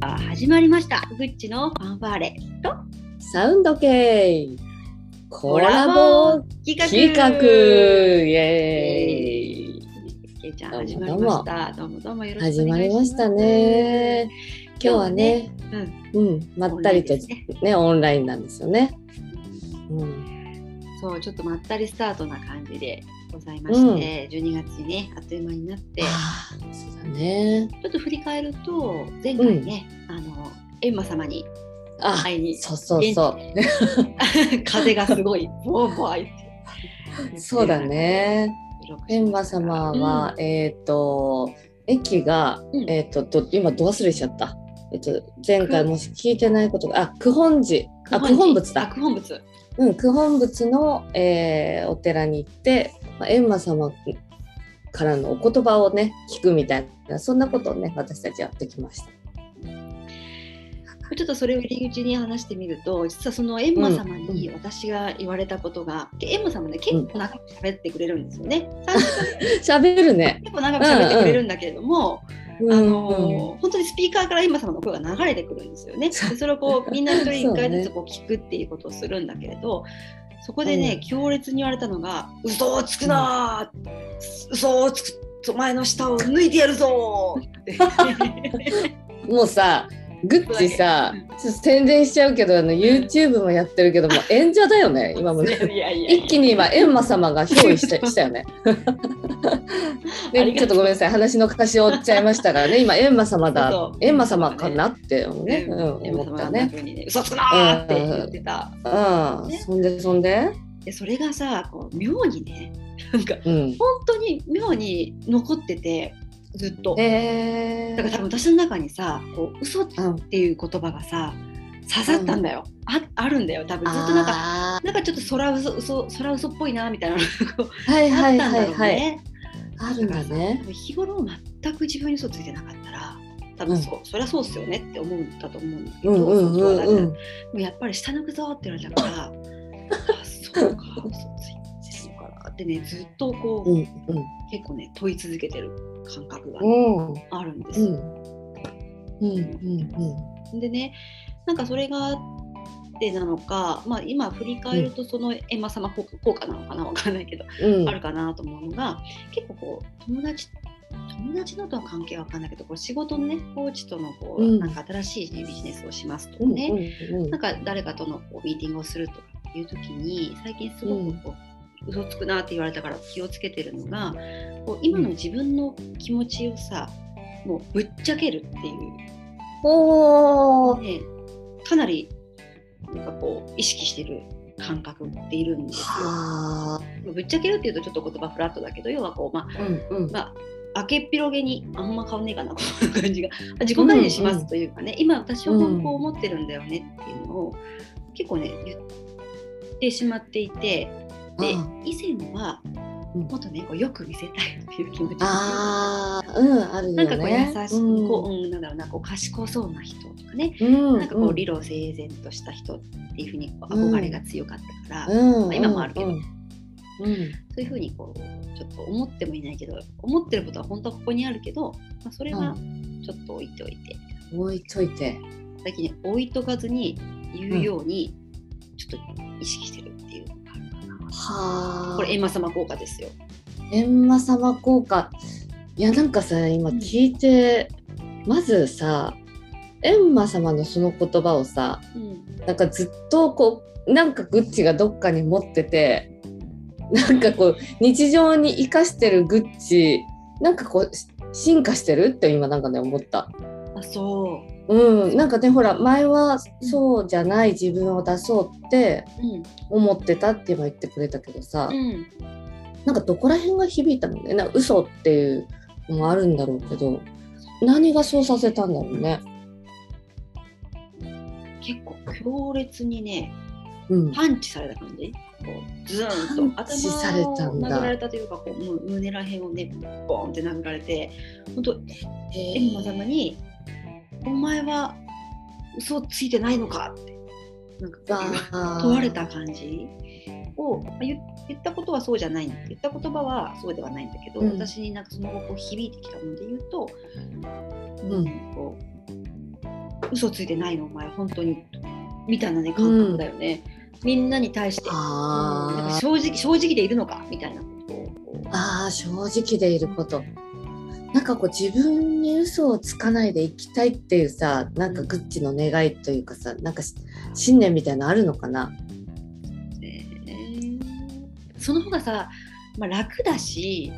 始まりました。グッチのファンファーレとサウンド系コラボ企企画。イエーイ。けいちゃん始まりました。どうもどうも。よろしく始お願いします。まりましたね。今日はねうん。うんまったりとねねオンラインなんですよね。うんそうちょっとまったりスタートな感じでございまして、12月にねあっという間になってそうだね。ちょっと振り返ると前回ね、あのエンマ様にあ会いにそうそうそう。風がすごいボーボーいってそうだね。エンマ様は、えっ、と駅が、うん。えっ、とど今ど忘れしちゃった。えっと前回もし聞いてないことがあ九本寺あ九本仏あだ九本仏うん、九本仏の、えーお寺に行って、まあ、閻魔様からのお言葉をね聞くみたいなそんなことをね私たちやってきました。ちょっとそれを入り口に話してみると実はその閻魔様に私が言われたことが、で閻魔様ね結構長く喋ってくれるんですよね。最初 喋るね。結構長く喋ってくれるんだけれども、うんあの本当にスピーカーから閻魔様の声が流れてくるんですよね。でそれをこうみんな一人一回ずつこう聞くっていうことをするんだけれど、そこでね、うん強烈に言われたのが「嘘をつくなー、嘘をつくお前の舌を抜いてやるぞー」って。もうさグッチさうん。ちょっと宣伝しちゃうけどあの YouTube もやってるけども演者だよね 今もね。いやいや一気に今閻魔様が憑依した したよね。ちょっとごめんなさい話の歌詞を追っちゃいましたからね今閻魔様だそうそう。閻魔様かなってね、ね、うん、思ったね。嘘つくなーって言ってた。うん、ね。そんでそんで、で、それがさ、こう妙にね、なんかうん、本当に妙に残ってて、ずっと。えだから多分私の中にさ、こう嘘っていう言葉がさ、刺さったんだよ。ああるんだよ。多分ずっとなんか、あなんかちょっと空嘘嘘空嘘っぽいなみたいなのが はいあはいったんだろうね。あるんだね日頃全く自分に嘘ついてなかったら、多分そう、そりゃそうっすよねって思うんだと思うんだけど、うんうんうんうんでもやっぱり下抜くぞって言われたから、あ、そうか、嘘ついてってね、ずっとこう、うん結構ね、問い続けてる感覚がうん。うんあるんです。よ。うんうんうん。でね、なんかそれがあってなのか、まあ今振り返るとそのエンマ様効果なのかなわかんないけど、うん。あるかなと思うのが、結構こう、友達友達のとの関係は分かんないけどこう仕事のねコーチとのこう、うん。なんか新しい、ね、ビジネスをしますとかうんね、うん。なんか誰かとのこうミーティングをするとかいう時に最近すごくこう、嘘つくなって言われたから気をつけてるのがこう今の自分の気持ちをさもうぶっちゃけるっていう、おー。ね、かなりなんかこう意識してる感覚っているんですよ。はぶっちゃけるっていうとちょっと言葉フラットだけど要はこう、まあ、ーうんうん。まあ、明けっぴろげにあんま変わんねえかなこういう感じが。自己管理しますというかね、今私はこう思ってるんだよねっていうのを結構ね言ってしまっていてであ以前はうん。もっとねこうよく見せたいっていう気持ちあーうんあるよね。なんかこう優しい、うんこううん、なんだろうなこう賢そうな人とかね、うん。なんかこう理路整然とした人っていうふうに憧れが強かったから、うん。まあ今もあるけど。うん。うん。そういうふうにこうちょっと思ってもいないけど思ってることは本当はここにあるけど、まあ、それはちょっと置いておいて、置いといて。最近ね置いとかずに言うようにちょっと意識してるこれ閻魔様効果ですよ。閻魔様効果。いやなんかさ今聞いて、まずさ閻魔様のその言葉をさうん、なんかずっとこうなんかグッチがどっかに持っててなんかこう日常に生かしてるグッチなんかこうし進化してるって今なんかね思った。あそうん、なんかねほら前はそうじゃない自分を出そうって思ってたって今言ってくれたけどさ、うん。なんかどこら辺が響いたのね。なんか嘘っていうのもあるんだろうけど何がそうさせたんだろうね。結構強烈にねうん、パンチされた感じ。こうズーンとパンチされたんだ。頭を殴られたというかこうむ胸らへんをねボーンって殴られて本当閻魔様に「お前は嘘ついてないのか?」って。なんか問われた感じをまあ言言ったことはそうじゃない言った言葉はそうではないんだけど、うん。私になんかその後こう響いてきたもので言うと、うん。こう嘘ついてないのお前本当にみたいなね感覚だよね、みんなに対してあー。なんか正直正直でいるのか？みたいなことをああ正直でいることなんかこう自分に嘘をつかないでいきたいっていうさなんかグッチの願いというかさなんかし信念みたいなのあるのかな？ねその方がさ、まあ、楽だし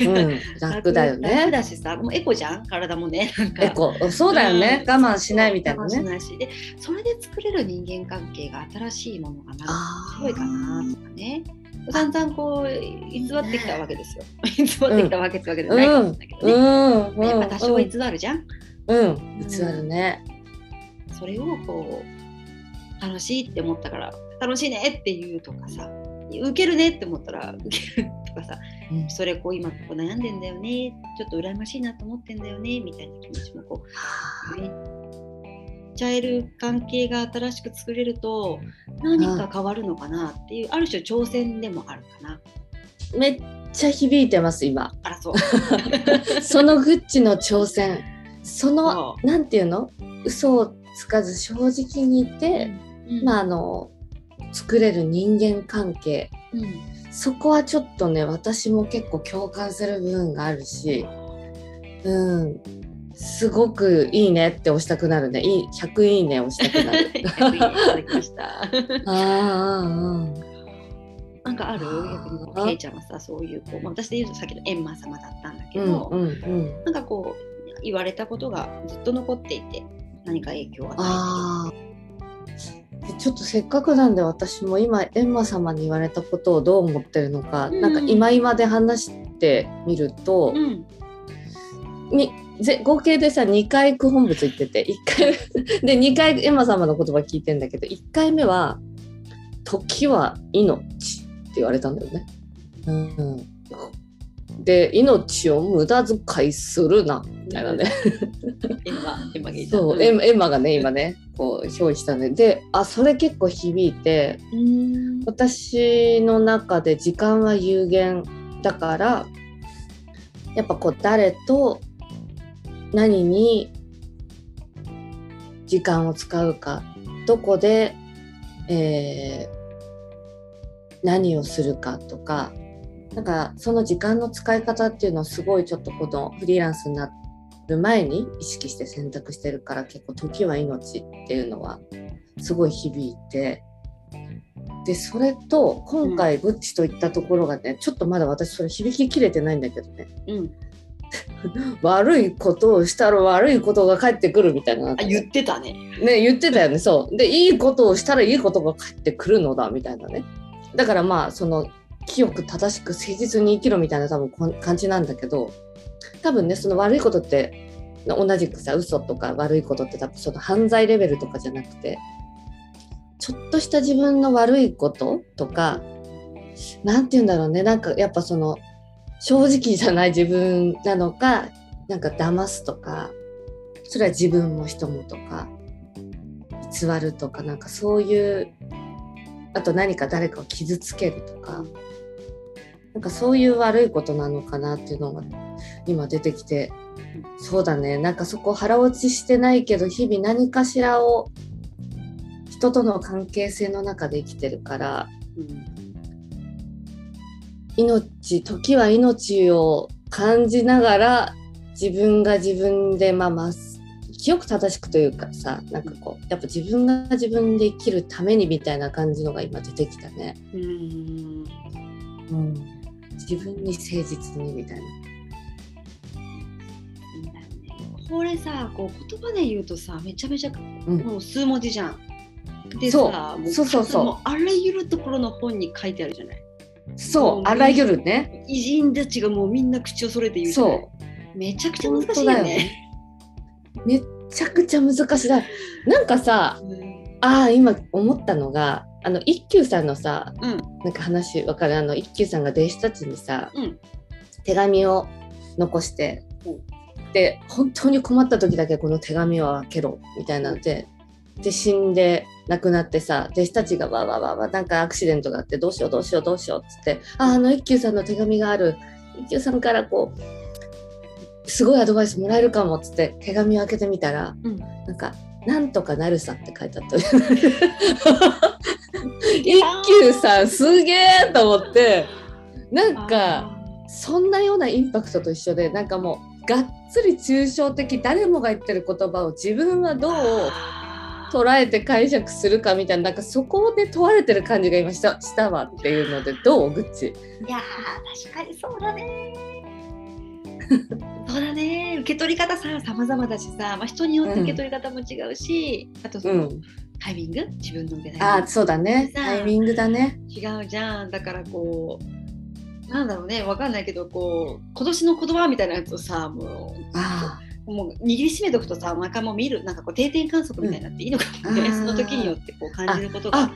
うん 楽だよ楽ねだしさもうエコじゃん？体もねエコ。そうだよね、うん我慢しないみたいな我慢しねないし。でそれで作れる人間関係が新しいものがなるあすごいかなとかね散々こう偽ってきたわけですよ。偽ってきたわけってわけではないかもしれないけどね、うん。うんやっぱ多少は偽るじゃん、うん。偽るね。それをこう楽しいって思ったから楽しいねって言うとかさ受けるねって思ったら受けるとかさうん。それこう今こう悩んでんだよねちょっと羨ましいなと思ってんだよねみたいな気持ちもこうめっちゃえる関係が新しく作れると何か変わるのかなっていうある種挑戦でもあるかな。めっちゃ響いてます今。あらそう。そのグッチの挑戦。そのそなんていうの？嘘をつかず正直にいて、うん。まああの作れる人間関係。うん。そこはちょっとね私も結構共感する部分があるし。うんすごくいいねって押したくなるね。いい100いいね押したくなる。いただきました。あーあなんかある？逆にケイちゃんはさそういうこう、まあ、私で言うとさっきのエンマ様だったんだけーど、うんうんうん。なんかこう言われたことがずっと残っていて何か影響を与あー。でちょっとせっかくなんで私も今エンマ様に言われたことをどう思ってるのか、うん。なんか今今で話してみるとえ、てる。にぜ合計でさ2回九本物言ってて1回目 で2回エンマ様の言葉聞いてんだけど1回目は「時は命」って言われたんだよね。うん、で命を無駄遣いするなみたいなね。エンマエンマが。そうエンエンマがね今ねこう表記したねであそれ結構響いてうん私の中で時間は有限だからやっぱこう誰と何に時間を使うかどこで、えー何をするかとかなんかその時間の使い方っていうのをすごいちょっとこのフリーランスになる前に意識して選択してるから結構時は命っていうのはすごい響いてでそれと今回グッチといったところがね、ちょっとまだ私それ響ききれてないんだけどねうん。悪いことをしたら悪いことが返ってくるみたいな。あ言ってたね。ね言ってたよねそう。でいいことをしたらいいことが返ってくるのだみたいなね。だからまあその清く正しく誠実に生きろみたいな多分感じなんだけど多分ねその悪いことって同じくさ嘘とか悪いことって多分その犯罪レベルとかじゃなくてちょっとした自分の悪いこととかなんて言うんだろうね。なんかやっぱその正直じゃない自分なのかなんか騙すとかそれは自分も人もとか偽るとかなんかそういうあと何か誰かを傷つけるとかなんかそういう悪いことなのかなっていうのが今出てきてそうだね。なんかそこ腹落ちしてないけど日々何かしらを人との関係性の中で生きてるからうん。命時は命を感じながら自分が自分でまあまあ清く正しくというかさなんかこうやっぱ自分が自分で生きるためにみたいな感じのが今出てきたね。うんうん、自分に誠実にみたいな。これさこう言葉で言うとさめちゃめちゃうんもう数文字じゃん。でそうそうそうそうもあらゆるところの本に書いてあるじゃない。そうあらゆるね。偉人たちがもうみんな口を揃えて言うそう。めちゃくちゃ難しいよね。めっちゃくちゃ難しい。だなんかさうん。ああ今思ったのがあの一休さんのさうん。なんか話わかる？あの一休さんが弟子たちにさ、うん。手紙を残して、うん。で本当に困った時だけこの手紙を開けろみたいなのでで死んで亡くなってさ弟子たちがわわわわなんかアクシデントがあってどうしようどうしようどうしようっつってああの一休さんの手紙がある。一休さんからこうすごいアドバイスもらえるかもっつって手紙を開けてみたらうん。なんかなんとかなるさって書いてあった。一休さんすげえと思ってなんかそんなようなインパクトと一緒でなんかもうがっつり抽象的誰もが言ってる言葉を自分はどう捉えて解釈するかみたいななんかそこで問われてる感じが今したしたわっていうのでどうグッチ？いやー確かにそうだね。そうだね。受け取り方さ様々だしさ、まあ、人によって受け取り方も違うし、あとその、うん。タイミング？自分の受けあそうだね。さ。あタイミングだね。違うじゃん。だからこうなんだろうね。わかんないけどこう今年の言葉みたいなやつをさもあうもう握りしめとくとさ毎回もう見るなんかこう定点観測みたいになっていいのかもね、うん。その時によってこう感じることがあ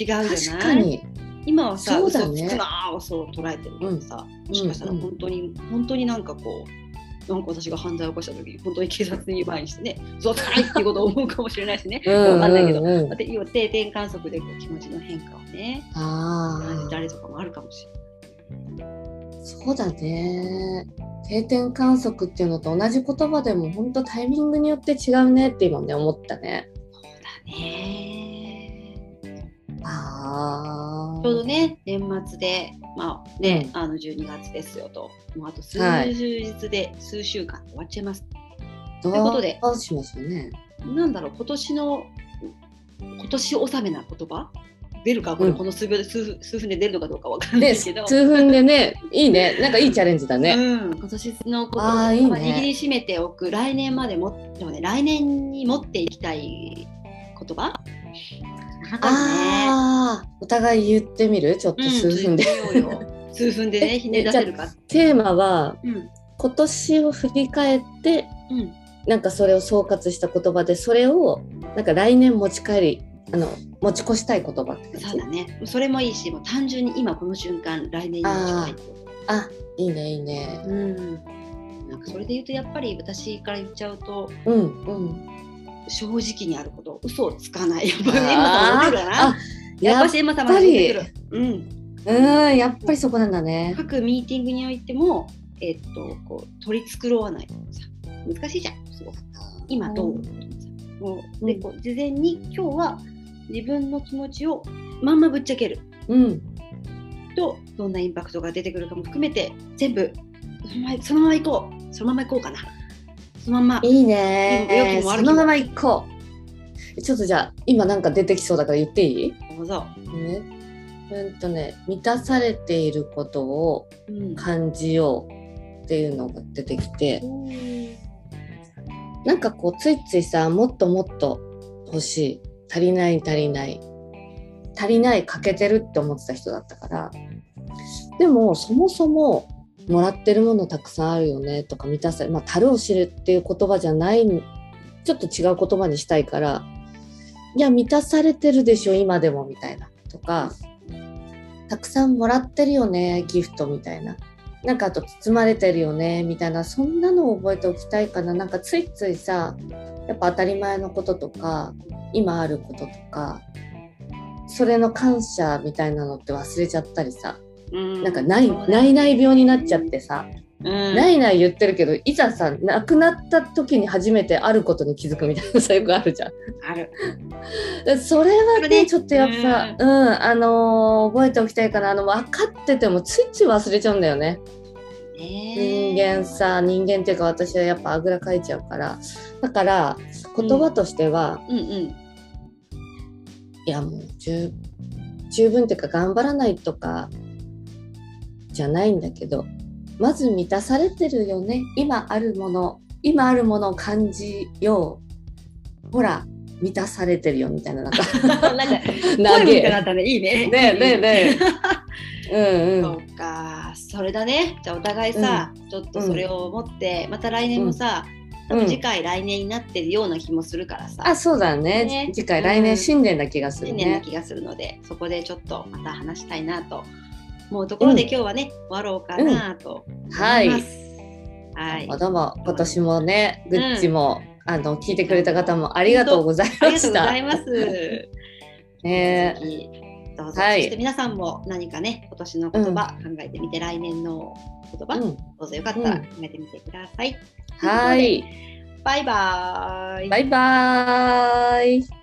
違うじゃない？今はさ、ね。嘘つくなーをそう捉えてるけどさ、もしかしたらうん。うん本当に、本当になんかこうなんか私が犯罪を起こした時に本当に警察に前にしてね嘘つかないっていうことを思うかもしれないしね。うんわかんないけどうんう定点観測でこう気持ちの変化をね感じあたりとかもあるかもしれない。あそうだね。定点観測っていうのと同じ言葉でも本当タイミングによって違うねって今ね思ったね。そうだね。ああちょうどね年末でまあね、うん。あの12月ですよと。もうあと数はい。日で、数週間で終わっちゃいます。どということでうしますよね。なんだろう今年の今年納めな言葉出るかこれ、うん。この数秒で数数分で出るのかどうかわかんなでいけど。数分でねいいね。なんかいいチャレンジだね、うん、今年のことを握りしめておく来年までもでもね来年に持っていきたい言葉？なかなかね。ああお互い言ってみる？ちょっと数分で、うん、数分で ねひねり出せるか？テーマはうん。今年を振り返ってうん。なんかそれを総括した言葉でそれをなんか来年持ち帰りあの持ち越したい言葉ってそうだね。それもいいしもう単純に今この瞬間来年に持ちたいあいいねいいね。うん。なんかそれで言うとやっぱり私から言っちゃうとうん。うん。正直にあること嘘をつかないやっぱりエマさんも出てくるな。あやっぱやっしエマさんも出てくる。うん。うんやっぱりそこなんだね。各ミーティングにおいてもえっとこう取り繕わない難しいじゃんすごく。今どう、もうでうんこう事前に今日は自分の気持ちをまんまぶっちゃける。うん。とどんなインパクトが出てくるかも含めて全部そのままそのまま行こう。そのまま行こうかな。そのまま。いいね。うん良きもそのまま行こう。ちょっとじゃあ今なんか出てきそうだから言っていい？どうぞ、ね。うんとね満たされていることをうん。感じようっていうのが出てきて。なんかこうついついさもっともっと欲しい足りない足りない。足りない欠けてるって思ってた人だったから。でもそもそももらってるものたくさんあるよね。とか満たされまあ樽を知るっていう言葉じゃないちょっと違う言葉にしたいから。いや満たされてるでしょ今でもみたいな。とかたくさんもらってるよねギフトみたいな。なんかあと包まれてるよねみたいなそんなのを覚えておきたいかな。なんかついついさやっぱ当たり前のこととか今あることとかそれの感謝みたいなのって忘れちゃったりさ。うん。なんかないないない病になっちゃってさ、うん。ないない言ってるけどいざさ亡くなった時に初めてあることに気づくみたいなさよくあるじゃん。ある。でそれはねね。ちょっとやっぱうん、あのー覚えておきたいかなあの分かっててもついつい忘れちゃうんだよね。人人間さ人間っていうか私はやっぱあぐらかいちゃうから。だから言葉としては、うんうん。いやもう十十分っていうか頑張らないとかじゃないんだけどまず満たされてるよね。今あるもの今あるものを感じよう。ほら満たされてるよみたいななんか。なんか投ポエムみたいになげったね。いいね。ねえねえねえ。うんうん。そうか。それだね。じゃあお互いさ、ちょっとそれを持って、また来年もさ、うん。多分次回来年になってるような気もするからさ、あそうだね。ね。次回来年新年な気がする新年なね、気がするのでそこでちょっとまた話したいなと思うところで、うん。今日はね終わろうかなと。はい。はい、どうも今年もねグッチも、あの聞いてくれた方もありがとうございまありがとうしたございます。ね。ぜひどうぞ、はい。そして皆さんも何かね今年の言葉考えてみて、来年の言葉、うん。どうぞよかったらうん。考えてみてください。はい。バイバーイ。バイバーイ